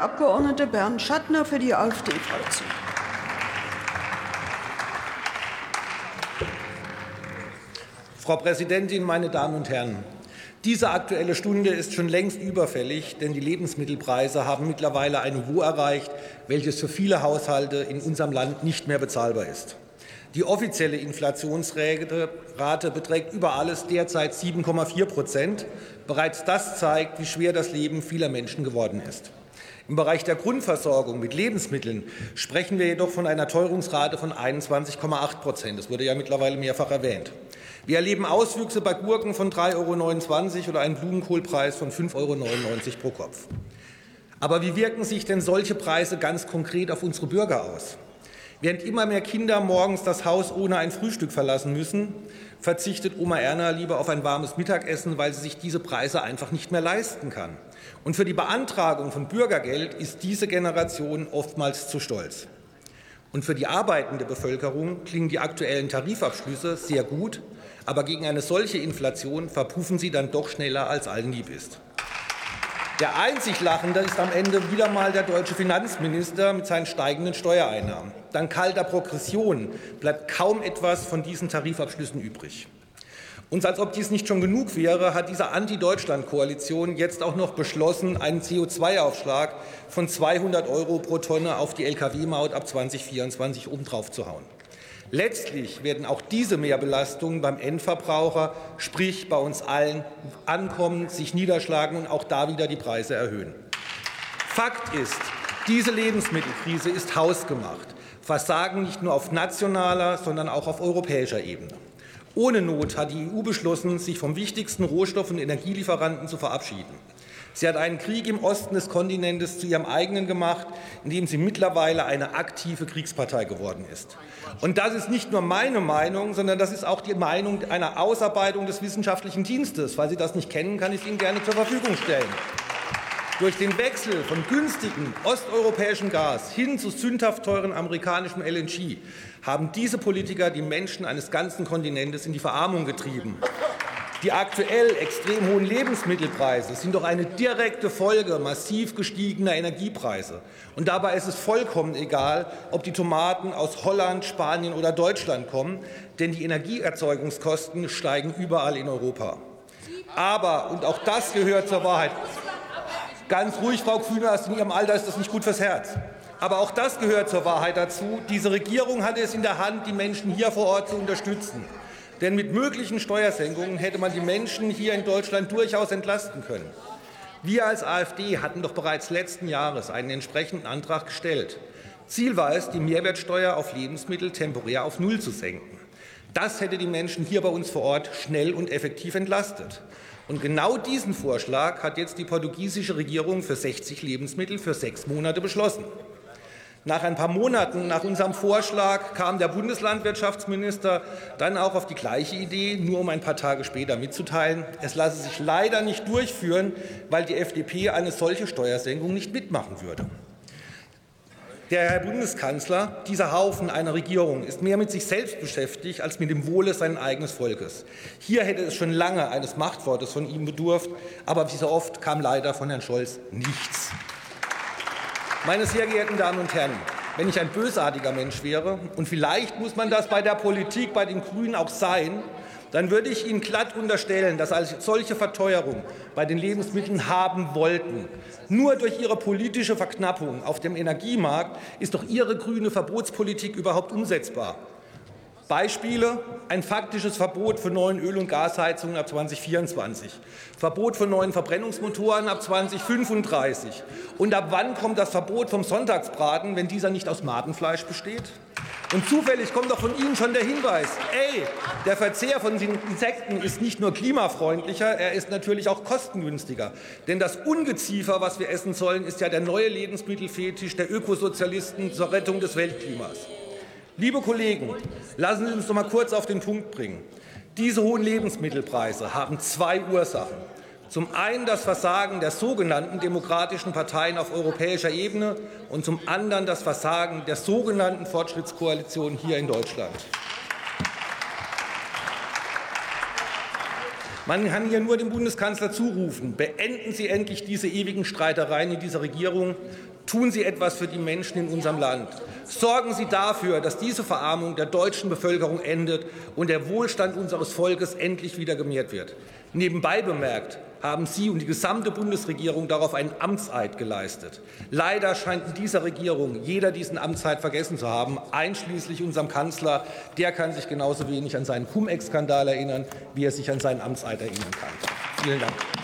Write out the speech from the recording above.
Abgeordnete Bernd Schattner für die AfD-Fraktion. Frau Präsidentin, meine Damen und Herren! Diese Aktuelle Stunde ist schon längst überfällig, denn die Lebensmittelpreise haben mittlerweile ein Niveau erreicht, welches für viele Haushalte in unserem Land nicht mehr bezahlbar ist. Die offizielle Inflationsrate beträgt über alles derzeit 7,4 Prozent. Bereits das zeigt, wie schwer das Leben vieler Menschen geworden ist. Im Bereich der Grundversorgung mit Lebensmitteln sprechen wir jedoch von einer Teuerungsrate von 21,8 Prozent. Das wurde ja mittlerweile mehrfach erwähnt. Wir erleben Auswüchse bei Gurken von 3,29 Euro oder einen Blumenkohlpreis von 5,99 Euro pro Kopf. Aber wie wirken sich denn solche Preise ganz konkret auf unsere Bürger aus? Während immer mehr Kinder morgens das Haus ohne ein Frühstück verlassen müssen, verzichtet Oma Erna lieber auf ein warmes Mittagessen, weil sie sich diese Preise einfach nicht mehr leisten kann. Und für die Beantragung von Bürgergeld ist diese Generation oftmals zu stolz. Und für die arbeitende Bevölkerung klingen die aktuellen Tarifabschlüsse sehr gut, aber gegen eine solche Inflation verpuffen sie dann doch schneller, als allen lieb ist. Der einzig Lachende ist am Ende wieder mal der deutsche Finanzminister mit seinen steigenden Steuereinnahmen. Dank kalter Progression bleibt kaum etwas von diesen Tarifabschlüssen übrig. Und als ob dies nicht schon genug wäre, hat diese Anti-Deutschland-Koalition jetzt auch noch beschlossen, einen CO2-Aufschlag von 200 Euro pro Tonne auf die Lkw-Maut ab 2024 obendrauf zu hauen. Letztlich werden auch diese Mehrbelastungen beim Endverbraucher, sprich bei uns allen, ankommen, sich niederschlagen und auch da wieder die Preise erhöhen. Fakt ist, diese Lebensmittelkrise ist hausgemacht. Versagen nicht nur auf nationaler, sondern auch auf europäischer Ebene. Ohne Not hat die EU beschlossen, sich vom wichtigsten Rohstoff- und Energielieferanten zu verabschieden. Sie hat einen Krieg im Osten des Kontinentes zu ihrem eigenen gemacht, indem sie mittlerweile eine aktive Kriegspartei geworden ist. Und das ist nicht nur meine Meinung, sondern das ist auch die Meinung einer Ausarbeitung des wissenschaftlichen Dienstes. Falls Sie das nicht kennen, kann ich es Ihnen gerne zur Verfügung stellen. Durch den Wechsel von günstigem osteuropäischem Gas hin zu sündhaft teuren amerikanischem LNG haben diese Politiker die Menschen eines ganzen Kontinentes in die Verarmung getrieben. Die aktuell extrem hohen Lebensmittelpreise sind doch eine direkte Folge massiv gestiegener Energiepreise. Und dabei ist es vollkommen egal, ob die Tomaten aus Holland, Spanien oder Deutschland kommen, denn die Energieerzeugungskosten steigen überall in Europa. Aber, und auch das gehört zur Wahrheit, ganz ruhig, Frau Kühner, in Ihrem Alter ist das nicht gut fürs Herz. Aber auch das gehört zur Wahrheit dazu. Diese Regierung hatte es in der Hand, die Menschen hier vor Ort zu unterstützen. Denn mit möglichen Steuersenkungen hätte man die Menschen hier in Deutschland durchaus entlasten können. Wir als AfD hatten doch bereits letzten Jahres einen entsprechenden Antrag gestellt. Ziel war es, die Mehrwertsteuer auf Lebensmittel temporär auf Null zu senken. Das hätte die Menschen hier bei uns vor Ort schnell und effektiv entlastet. Und genau diesen Vorschlag hat jetzt die portugiesische Regierung für 60 Lebensmittel für sechs Monate beschlossen. Nach ein paar Monaten nach unserem Vorschlag kam der Bundeslandwirtschaftsminister dann auch auf die gleiche Idee, nur um ein paar Tage später mitzuteilen, es lasse sich leider nicht durchführen, weil die FDP eine solche Steuersenkung nicht mitmachen würde. Der Herr Bundeskanzler, dieser Haufen einer Regierung, ist mehr mit sich selbst beschäftigt als mit dem Wohle seines eigenen Volkes. Hier hätte es schon lange eines Machtwortes von ihm bedurft, aber wie so oft kam leider von Herrn Scholz nichts. Meine sehr geehrten Damen und Herren, wenn ich ein bösartiger Mensch wäre, und vielleicht muss man das bei der Politik, bei den Grünen auch sein, dann würde ich Ihnen glatt unterstellen, dass Sie solche Verteuerung bei den Lebensmitteln haben wollten. Nur durch Ihre politische Verknappung auf dem Energiemarkt ist doch Ihre grüne Verbotspolitik überhaupt umsetzbar. Beispiele ein faktisches Verbot für neuen Öl- und Gasheizungen ab 2024, Verbot für neuen Verbrennungsmotoren ab 2035. Und ab wann kommt das Verbot vom Sonntagsbraten, wenn dieser nicht aus Madenfleisch besteht? Und zufällig kommt doch von Ihnen schon der Hinweis, ey, der Verzehr von Insekten ist nicht nur klimafreundlicher, er ist natürlich auch kostengünstiger. Denn das Ungeziefer, was wir essen sollen, ist ja der neue Lebensmittelfetisch der Ökosozialisten zur Rettung des Weltklimas. Liebe Kollegen, lassen Sie uns noch mal kurz auf den Punkt bringen. Diese hohen Lebensmittelpreise haben zwei Ursachen. Zum einen das Versagen der sogenannten demokratischen Parteien auf europäischer Ebene und zum anderen das Versagen der sogenannten Fortschrittskoalition hier in Deutschland. Man kann hier nur dem Bundeskanzler zurufen, beenden Sie endlich diese ewigen Streitereien in dieser Regierung, tun Sie etwas für die Menschen in unserem Land. Sorgen Sie dafür, dass diese Verarmung der deutschen Bevölkerung endet und der Wohlstand unseres Volkes endlich wieder gemehrt wird. Nebenbei bemerkt haben Sie und die gesamte Bundesregierung darauf einen Amtseid geleistet. Leider scheint in dieser Regierung jeder diesen Amtseid vergessen zu haben, einschließlich unserem Kanzler. Der kann sich genauso wenig an seinen Cum-Ex-Skandal erinnern, wie er sich an seinen Amtseid erinnern kann. Vielen Dank.